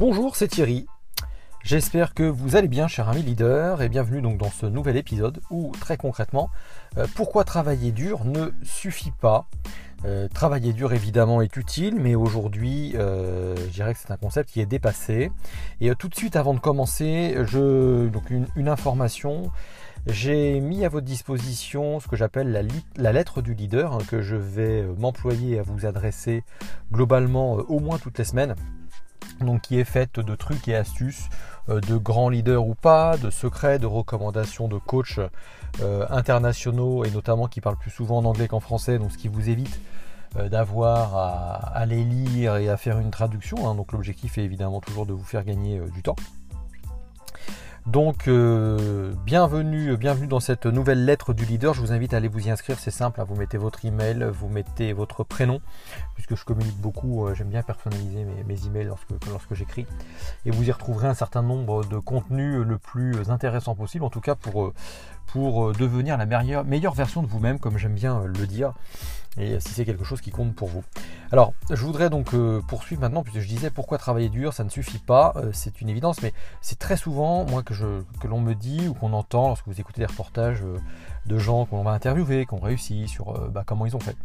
Bonjour, c'est Thierry. J'espère que vous allez bien, cher ami leader, et bienvenue donc dans ce nouvel épisode où, très concrètement, euh, pourquoi travailler dur ne suffit pas. Euh, travailler dur évidemment est utile, mais aujourd'hui, euh, je dirais que c'est un concept qui est dépassé. Et tout de suite, avant de commencer, donc une, information. J'ai mis à votre disposition ce que j'appelle la, lettre du leader, hein, que je vais m'employer à vous adresser globalement au moins toutes les semaines donc qui est faite de trucs et astuces euh, de grands leaders ou pas, de secrets, de recommandations de coachs euh, internationaux et notamment qui parlent plus souvent en anglais qu'en français, donc ce qui vous évite euh, d'avoir à, les lire et à faire une traduction. Hein. Donc l'objectif est évidemment toujours de vous faire gagner du temps. Donc euh, bienvenue, bienvenue dans cette nouvelle lettre du leader. Je vous invite à aller vous y inscrire, c'est simple, hein. vous mettez votre email, vous mettez votre prénom, puisque je communique beaucoup, euh, j'aime bien personnaliser mes, emails lorsque, j'écris. Et vous y retrouverez un certain nombre de contenus le plus intéressant possible, en tout cas pour, euh, devenir la meilleure version de vous-même, comme j'aime bien le dire et si c'est quelque chose qui compte pour vous. Alors, je voudrais donc euh, poursuivre maintenant, puisque je disais pourquoi travailler dur, ça ne suffit pas, euh, c'est une évidence, mais c'est très souvent, moi, que, l'on me dit ou qu'on entend lorsque vous écoutez des reportages euh, de gens qu'on va interviewer, qui ont réussi sur bah, comment ils ont fait.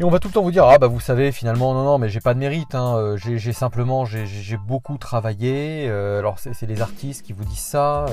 Et on va tout le temps vous dire, ah bah vous savez, finalement, non, non, mais j'ai pas de mérite, hein, j'ai simplement, j'ai beaucoup travaillé, alors c'est les artistes qui vous disent ça,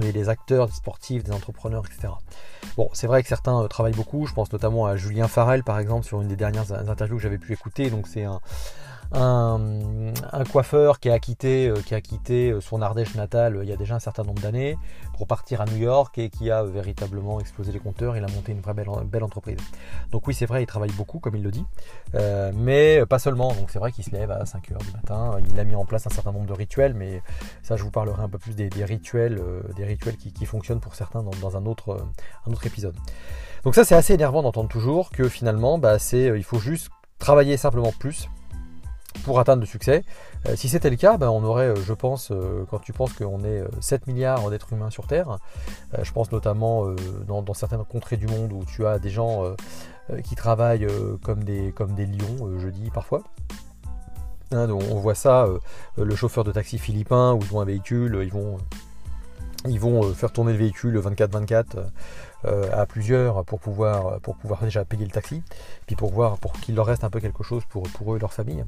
les acteurs, des sportifs, des entrepreneurs, etc. Bon, c'est vrai que certains euh, travaillent beaucoup. Je pense notamment à Julien Farel, par exemple, sur une des dernières interviews que j'avais pu écouter. Donc, c'est un, coiffeur qui a quitté, euh, qui a quitté euh, son Ardèche natale euh, il y a déjà un certain nombre d'années pour partir à New York et qui a véritablement explosé les compteurs. Il a monté une vraie belle, entreprise. Donc oui, c'est vrai, il travaille beaucoup, comme il le dit, mais pas seulement. Donc c'est vrai qu'il se lève à 5 h du matin. Il a mis en place un certain nombre de rituels, mais ça, je vous parlerai un peu plus des, rituels, des rituels qui, fonctionnent pour certains dans, un, autre, un autre épisode. Donc ça, c'est assez énervant d'entendre toujours que finalement, bah, il faut juste travailler simplement plus pour atteindre le succès. Euh, si c'était le cas, ben, on aurait, euh, je pense, euh, quand tu penses qu'on est 7 milliards d'êtres humains sur Terre, je pense notamment dans, certaines contrées du monde où tu as des gens qui travaillent comme, des, comme des lions, je dis parfois. Hein, on voit ça, le chauffeur de taxi philippin où ils un véhicule, ils vont ils vont faire tourner le véhicule 24-24 euh, à plusieurs pour pouvoir, pour pouvoir déjà payer le taxi, puis pour voir pour qu'il leur reste un peu quelque chose pour, pour eux et leur famille.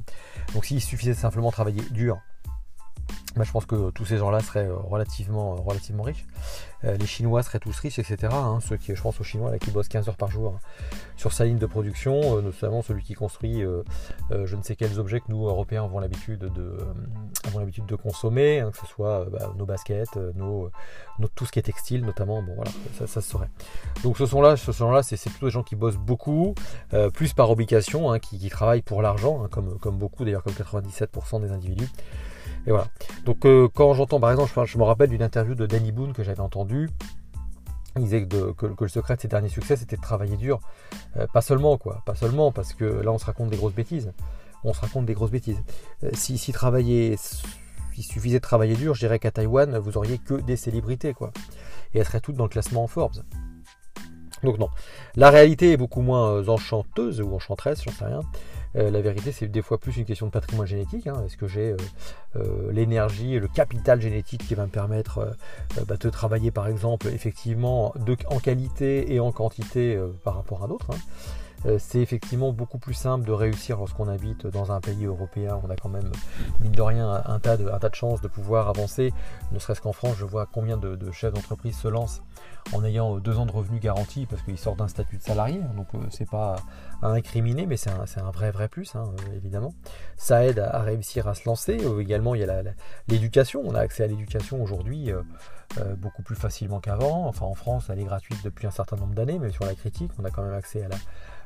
Donc s'il suffisait de simplement travailler dur, je pense que tous ces gens-là seraient euh, relativement, relativement riches. Euh, les Chinois seraient tous riches, etc. Hein, ceux qui, je pense aux Chinois qui bossent 15 heures par jour hein, sur sa ligne de production, euh, notamment celui qui construit euh, je ne sais quels objets que nous, Européens, avons l'habitude de, l'habitude de consommer, hein, que ce soit bah, nos baskets, tout ce qui est textile notamment, bon voilà, ça, se saurait. Donc ce sont là, ce sont là, c'est plutôt des gens qui bossent beaucoup, plus par obligation, qui, travaillent pour l'argent, comme beaucoup d'ailleurs, comme 97% des individus. Et voilà. Donc euh, quand j'entends, par exemple, je, me rappelle d'une interview de Danny Boone que j'avais entendue. Il disait que, le secret de ses derniers succès, c'était de travailler dur. Euh, pas seulement, quoi. Pas seulement, parce que là, on se raconte des grosses bêtises. On se raconte des grosses bêtises. Euh, si, si travailler, il suffisait de travailler dur, je dirais qu'à Taïwan, vous auriez que des célébrités, quoi. Et elles seraient toutes dans le classement en Forbes. Donc non. La réalité est beaucoup moins enchanteuse ou enchanteresse, j'en sais rien. Euh, la vérité, c'est des fois plus une question de patrimoine génétique. Hein. Est-ce que j'ai euh, euh, l'énergie le capital génétique qui va me permettre bah, de travailler, par exemple, effectivement, en qualité et en quantité par rapport à d'autres hein. Euh, c'est effectivement beaucoup plus simple de réussir lorsqu'on habite dans un pays européen. On a quand même, mine de rien, un tas de, chances de pouvoir avancer. Ne serait-ce qu'en France, je vois combien de, chefs d'entreprise se lancent en ayant deux ans de revenus garantis parce qu'ils sortent d'un statut de salarié. Donc euh, c'est pas à incriminer, mais c'est un, vrai vrai plus, hein, euh, évidemment. Ça aide à, réussir à se lancer. également, il y a l'éducation. On a accès à l'éducation aujourd'hui. beaucoup plus facilement qu'avant. Enfin, en France, elle est gratuite depuis un certain nombre d'années, mais sur la critique, on a quand même accès à la,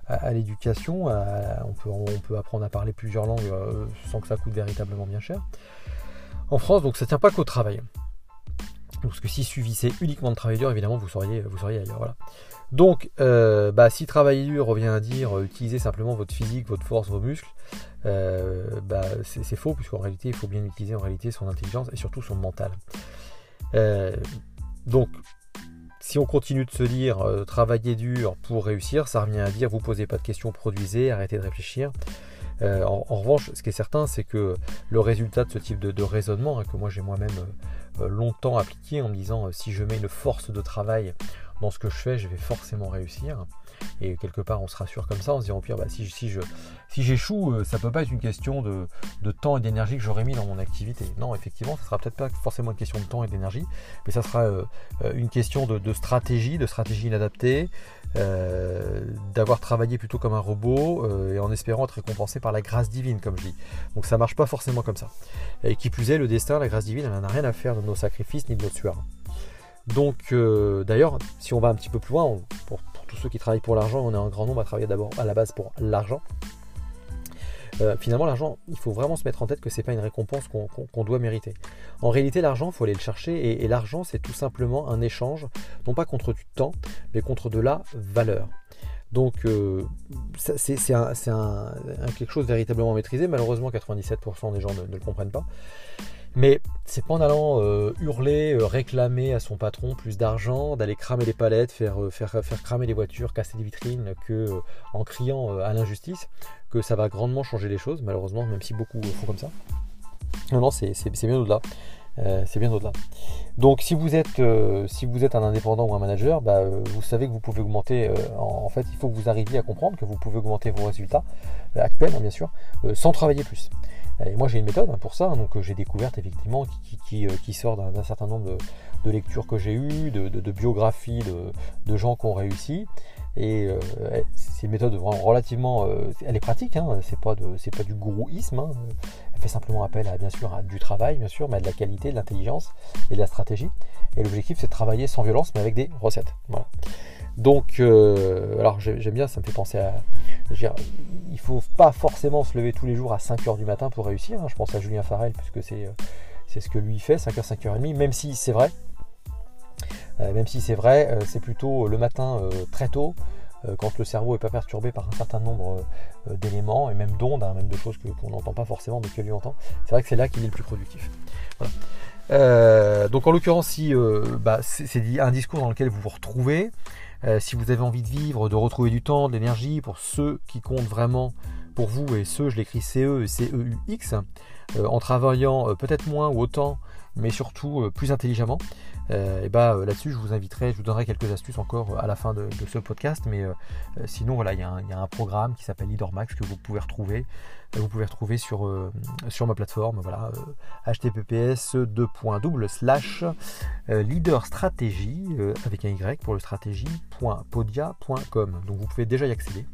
à, l'éducation. On peut, on peut apprendre à parler plusieurs langues euh, sans que ça coûte véritablement bien cher. En France, donc ça ne tient pas qu'au travail. Parce que si suffisait uniquement de travailler dur, évidemment, vous seriez, vous seriez ailleurs. Voilà. Donc, euh, bah, si travailler dur revient à dire euh, utiliser simplement votre physique, votre force, vos muscles, bah, c'est faux, puisqu'en réalité, il faut bien utiliser en réalité son intelligence et surtout son mental. donc, si on continue de se dire euh, travailler dur pour réussir, ça revient à dire vous posez pas de questions, produisez, arrêtez de réfléchir. en, revanche, ce qui est certain, c'est que le résultat de ce type de, raisonnement, hein, que moi j'ai moi-même longtemps appliqué en me disant si je mets une force de travail dans ce que je fais, je vais forcément réussir. Et quelque part, on se rassure comme ça, en se disant au pire, bah, si, je, si j'échoue, euh, ça peut pas être une question de, temps et d'énergie que j'aurais mis dans mon activité. Non, effectivement, ça sera peut-être pas forcément une question de temps et d'énergie, mais ça sera euh, euh, une question de, stratégie, de stratégie inadaptée, d'avoir travaillé plutôt comme un robot et en espérant être récompensé par la grâce divine, comme je dis. Donc ça marche pas forcément comme ça. Et qui plus est, le destin, la grâce divine, elle n'a rien à faire de nos sacrifices ni de notre sueur. Donc, d'ailleurs, si on va un petit peu plus loin, pour ceux qui travaillent pour l'argent, on est un grand nombre à travailler d'abord à la base pour l'argent. Euh, finalement, l'argent, il faut vraiment se mettre en tête que c'est pas une récompense qu'on doit mériter. En réalité, l'argent, il faut aller le chercher, et, l'argent, c'est tout simplement un échange, non pas contre du temps, mais contre de la valeur. Donc, euh, c'est quelque chose véritablement maîtrisé. Malheureusement, 97% des gens ne, le comprennent pas. Mais c'est pas en allant euh, hurler, euh, réclamer à son patron plus d'argent, d'aller cramer les palettes, faire, euh, cramer les voitures, casser des vitrines, que en criant à l'injustice, que ça va grandement changer les choses, malheureusement, même si beaucoup font comme ça. Non, non, c'est bien au-delà. c'est bien au-delà. Donc si vous êtes si vous êtes un indépendant ou un manager, bah, vous savez que vous pouvez augmenter. En, fait, il faut que vous arriviez à comprendre que vous pouvez augmenter vos résultats actuels, hein, bien sûr, sans travailler plus. Et moi j'ai une méthode hein, pour ça, donc j'ai découvert effectivement qui, qui, sort d'un certain nombre de, lectures que j'ai eues, de, biographies de, gens qui ont réussi. Et euh, c'est une méthode relativement, euh, elle est pratique, hein, c'est pas du gourouisme. Hein. Elle fait simplement appel à bien sûr du travail, bien sûr, mais à de la qualité, de l'intelligence et de la stratégie. Et l'objectif c'est de travailler sans violence, mais avec des recettes. Voilà. Donc, euh, alors j'aime bien, ça me fait penser à. Il il faut pas forcément se lever tous les jours à 5h du matin pour réussir. Hein. Je pense à Julien Farel, puisque c'est, euh, c'est ce que lui fait, 5h, 5h30, même si c'est vrai. Euh, même si c'est vrai, c'est plutôt le matin très tôt, quand le cerveau n'est pas perturbé par un certain nombre d'éléments et même d'ondes, hein, même de choses qu'on n'entend pas forcément mais que lui entend. C'est vrai que c'est là qu'il est le plus productif. Donc en l'occurrence, si bah, c'est un discours dans lequel vous vous retrouvez, euh, si vous avez envie de vivre, de retrouver du temps, de l'énergie, pour ceux qui comptent vraiment pour vous, et ceux, je l'écris CE et CEUX, euh, en travaillant euh, peut-être moins ou autant, mais surtout plus intelligemment, et bah là-dessus, je vous inviterai, je vous donnerai quelques astuces encore à la fin de, ce podcast. Mais sinon, voilà, il y, a un programme qui s'appelle LeaderMax que vous pouvez retrouver vous pouvez retrouver sur, euh, sur ma plateforme, voilà, https euh, 2.double slash euh, avec un Y pour le stratégie.podia.com. Donc vous pouvez déjà y accéder.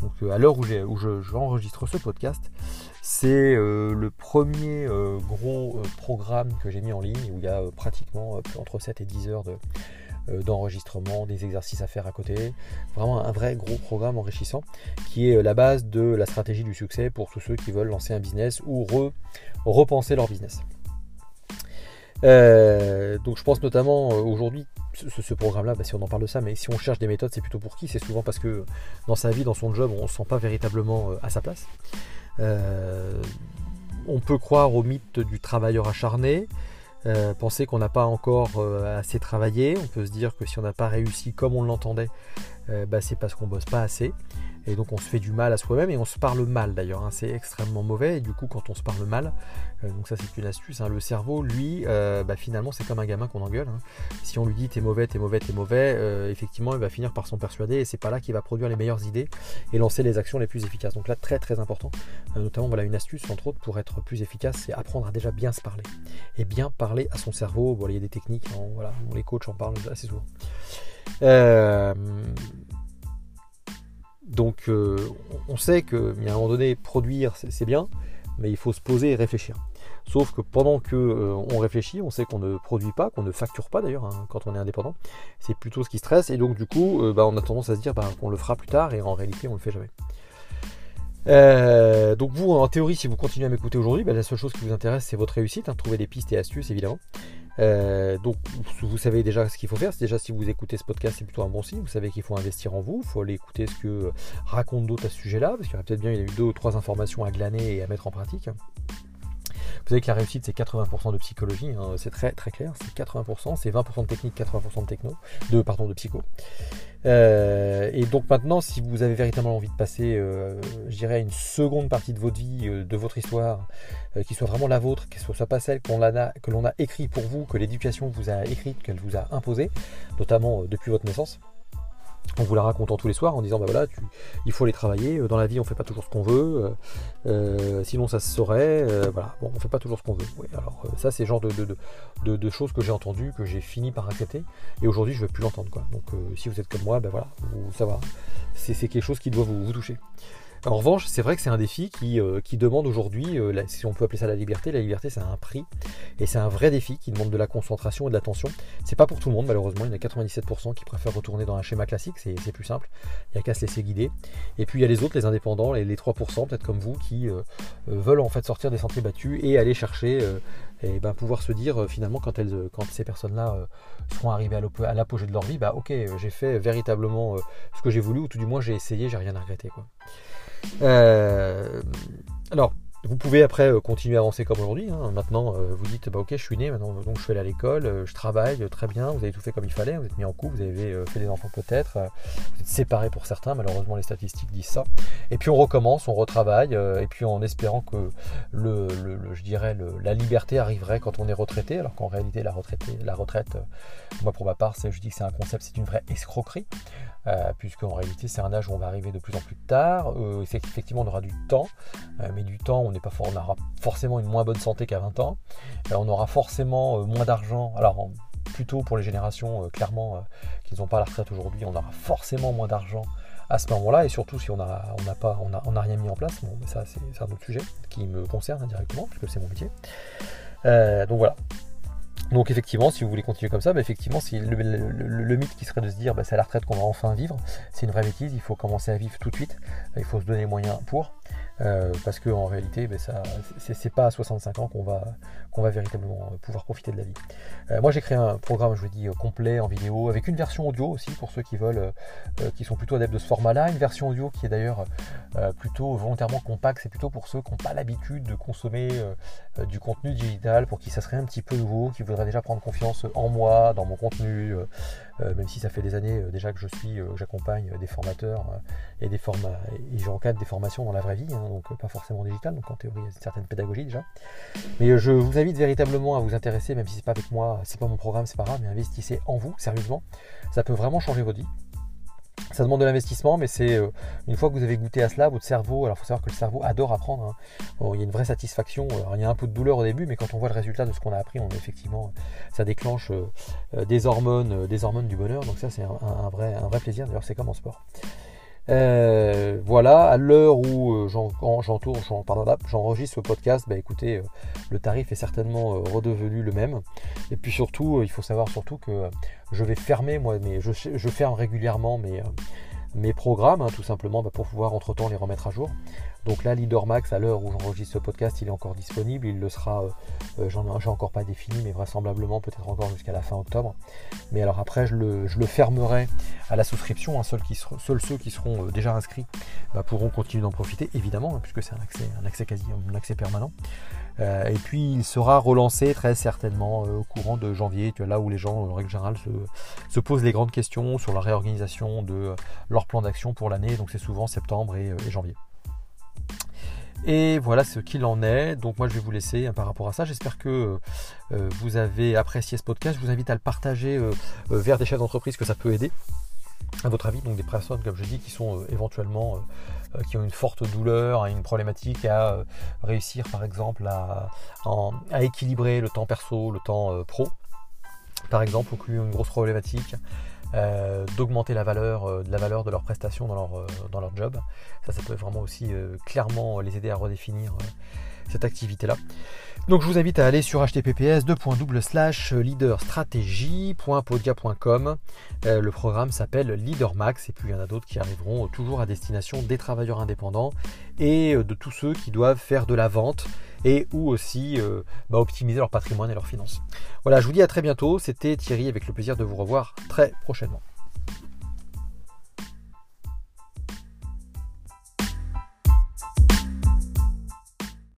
Donc à l'heure où, où j'enregistre ce podcast, c'est le premier gros programme que j'ai mis en ligne où il y a pratiquement entre 7 et 10 heures de, d'enregistrement, des exercices à faire à côté. Vraiment un vrai gros programme enrichissant qui est euh, la base de la stratégie du succès pour tous ceux qui veulent lancer un business ou repenser leur business. Euh, donc je pense notamment aujourd'hui, ce, programme-là, bah, si on en parle de ça, mais si on cherche des méthodes, c'est plutôt pour qui? C'est souvent parce que dans sa vie, dans son job, on ne se sent pas véritablement à sa place. on peut croire au mythe du travailleur acharné, euh, penser qu'on n'a pas encore euh, assez travaillé. On peut se dire que si on n'a pas réussi comme on l'entendait, euh, bah, c'est parce qu'on bosse pas assez. Et donc on se fait du mal à soi-même et on se parle mal d'ailleurs. Hein. c'est extrêmement mauvais. Et du coup, quand on se parle mal, donc ça c'est une astuce. Hein. le cerveau, lui, bah, finalement, c'est comme un gamin qu'on engueule. Hein. Si on lui dit t'es mauvais, t'es mauvais, t'es mauvais, effectivement, il va finir par s'en persuader. Et c'est pas là qu'il va produire les meilleures idées et lancer les actions les plus efficaces. Donc là, très très important. notamment, voilà une astuce entre autres pour être plus efficace, c'est apprendre à déjà bien se parler et bien parler à son cerveau. Bon, il y a des techniques. voilà, les coachs en parlent assez souvent. Euh, donc euh, on sait qu'à un moment donné, produire c'est bien, mais il faut se poser et réfléchir. Sauf que pendant que euh, on réfléchit, on sait qu'on ne produit pas, qu'on ne facture pas d'ailleurs hein, quand on est indépendant. C'est plutôt ce qui stresse et donc du coup, bah, on a tendance à se dire bah, qu'on le fera plus tard et en réalité on le fait jamais. Euh, donc vous, en théorie, si vous continuez à m'écouter aujourd'hui, bah, la seule chose qui vous intéresse, c'est votre réussite, hein, trouver des pistes et astuces, évidemment. Euh, donc vous savez déjà ce qu'il faut faire. Déjà, si vous écoutez ce podcast, c'est plutôt un bon signe. Vous savez qu'il faut investir en vous. Il faut aller écouter ce que raconte d'autres à ce sujet-là, parce qu'il y aurait peut-être bien y a eu deux ou trois informations à glaner et à mettre en pratique. Vous savez que la réussite c'est 80% de psychologie, hein. c'est très très clair, c'est 80%, c'est 20% de technique, 80% de techno, de pardon de psycho. Euh, et donc maintenant, si vous avez véritablement envie de passer, euh, je dirais, une seconde partie de votre vie, euh, de votre histoire, qui soit vraiment la vôtre, qui ne soit pas celle que l'on a écrit pour vous, que l'éducation vous a écrite, qu'elle vous a imposée, notamment depuis votre naissance, en vous la racontant tous les soirs en disant bah voilà il faut aller travailler dans la vie on fait pas toujours ce qu'on veut sinon ça se saurait voilà. Bon on fait pas toujours ce qu'on veut. Alors ça c'est le genre de, de, choses que j'ai entendues que j'ai fini par accepter et aujourd'hui je ne veux plus l'entendre quoi. Donc si vous êtes comme moi ben voilà vous, ça c'est quelque chose qui doit vous toucher en revanche, c'est vrai que c'est un défi qui, euh, demande aujourd'hui, euh, si on peut appeler ça la liberté, la liberté c'est un prix et c'est un vrai défi qui demande de la concentration et de l'attention. C'est pas pour tout le monde malheureusement, il y en a 97% qui préfèrent retourner dans un schéma classique, c'est plus simple, il n'y a qu'à se laisser guider. Et puis il y a les autres, les indépendants, les, les 3% peut-être comme vous, qui euh, veulent en fait sortir des sentiers battus et aller chercher et ben, pouvoir se dire finalement quand, elles, quand ces personnes-là seront arrivées à l'apogée de leur vie, bah ok, j'ai fait véritablement ce que j'ai voulu, ou tout du moins j'ai essayé, j'ai rien à regretter. Quoi. Euh, alors, vous pouvez après euh, continuer à avancer comme aujourd'hui. Hein. Maintenant, euh, vous dites, bah, ok, je suis né, maintenant donc je suis allé à l'école, je travaille très bien, vous avez tout fait comme il fallait, vous êtes mis en couple, vous avez fait des enfants peut-être, vous êtes séparés pour certains, malheureusement les statistiques disent ça. Et puis on recommence, on retravaille, et puis en espérant que le, je dirais la liberté arriverait quand on est retraité, alors qu'en réalité la, retraite, la retraite, moi pour ma part, je dis que c'est un concept, c'est une vraie escroquerie. Euh, puisque en réalité c'est un âge où on va arriver de plus en plus tard. Euh, effectivement, on aura du temps, euh, mais du temps, on, n'est pas on aura forcément une moins bonne santé qu'à 20 ans. on aura forcément moins d'argent. Alors, plutôt pour les générations clairement qui n'ont pas la retraite aujourd'hui, on aura forcément moins d'argent à ce moment-là, et surtout si on n'a pas, on rien mis en place. Mais ça c'est un autre sujet qui me concerne indirectement, puisque c'est mon métier. donc voilà, donc effectivement, si vous voulez continuer comme ça, bah, effectivement, si le, mythe qui serait de se dire bah, c'est à la retraite qu'on va enfin vivre, c'est une vraie bêtise, il faut commencer à vivre tout de suite, il faut se donner les moyens pour. Euh, parce qu'en réalité, ben, c'est, pas à 65 ans qu'on va, qu'on va véritablement pouvoir profiter de la vie. Euh, moi, j'ai créé un programme, je vous dis, complet en vidéo, avec une version audio aussi pour ceux qui veulent, euh, qui sont plutôt adeptes de ce format-là. Une version audio qui est d'ailleurs plutôt volontairement compacte, c'est plutôt pour ceux qui n'ont pas l'habitude de consommer du contenu digital, pour qui ça serait un petit peu nouveau, qui voudraient déjà prendre confiance en moi, dans mon contenu, même si ça fait des années déjà que je suis, j'accompagne des formateurs et des formats, et j'encadre des formations dans la vraie vie. Hein, donc euh, pas forcément digital, donc en théorie il y a une certaine pédagogie déjà. Mais euh, je vous invite véritablement à vous intéresser, même si c'est pas avec moi, c'est pas mon programme, c'est pas grave, mais investissez en vous, sérieusement. Ça peut vraiment changer votre vie. Ça demande de l'investissement, mais c'est euh, une fois que vous avez goûté à cela, votre cerveau, alors il faut savoir que le cerveau adore apprendre. Hein. il y a une vraie satisfaction. il y a un peu de douleur au début, mais quand on voit le résultat de ce qu'on a appris, on effectivement, ça déclenche des hormones, des hormones du bonheur. Donc ça, c'est un, vrai, un vrai plaisir. D'ailleurs, c'est comme en sport. Euh, voilà, à l'heure où euh, j'enregistre ce podcast, bah écoutez, euh, le tarif est certainement redevenu le même. Et puis surtout, il faut savoir surtout que je vais fermer, moi, mais je, ferme régulièrement mes, mes programmes, hein, tout simplement bah, pour pouvoir entre-temps les remettre à jour. Donc là, Leader Max, à l'heure où j'enregistre ce podcast, il est encore disponible. Il le sera, euh, euh, j'en ai encore pas défini, mais vraisemblablement peut-être encore jusqu'à la fin octobre. Mais alors après, je le, fermerai à la souscription. Hein. Seuls, ceux qui seront euh, déjà inscrits bah, pourront continuer d'en profiter, évidemment, hein, puisque c'est un accès, quasi, un accès permanent. et puis il sera relancé très certainement au courant de janvier, tu là où les gens, en règle générale, se, posent les grandes questions sur la réorganisation de leur plan d'action pour l'année. Donc c'est souvent septembre et janvier. Et voilà ce qu'il en est. Donc moi je vais vous laisser hein, par rapport à ça. J'espère que euh, vous avez apprécié ce podcast. Je vous invite à le partager euh, euh, vers des chefs d'entreprise que ça peut aider. À votre avis, donc des personnes, comme je dis, qui sont éventuellement, qui ont une forte douleur, une problématique à réussir par exemple à, à, équilibrer le temps perso, le temps pro, par exemple, ou qui ont une grosse problématique euh, d'augmenter la valeur, euh, de la valeur de leurs prestations dans leur, euh, dans leur job. Ça, ça peut vraiment aussi clairement les aider à redéfinir cette activité-là. Donc je vous invite à aller sur https leaderstratégie.podia.com. le programme s'appelle Leader Max et puis il y en a d'autres qui arriveront toujours à destination des travailleurs indépendants et de tous ceux qui doivent faire de la vente et ou aussi euh, bah, optimiser leur patrimoine et leurs finances. Voilà, je vous dis à très bientôt. C'était Thierry avec le plaisir de vous revoir très prochainement.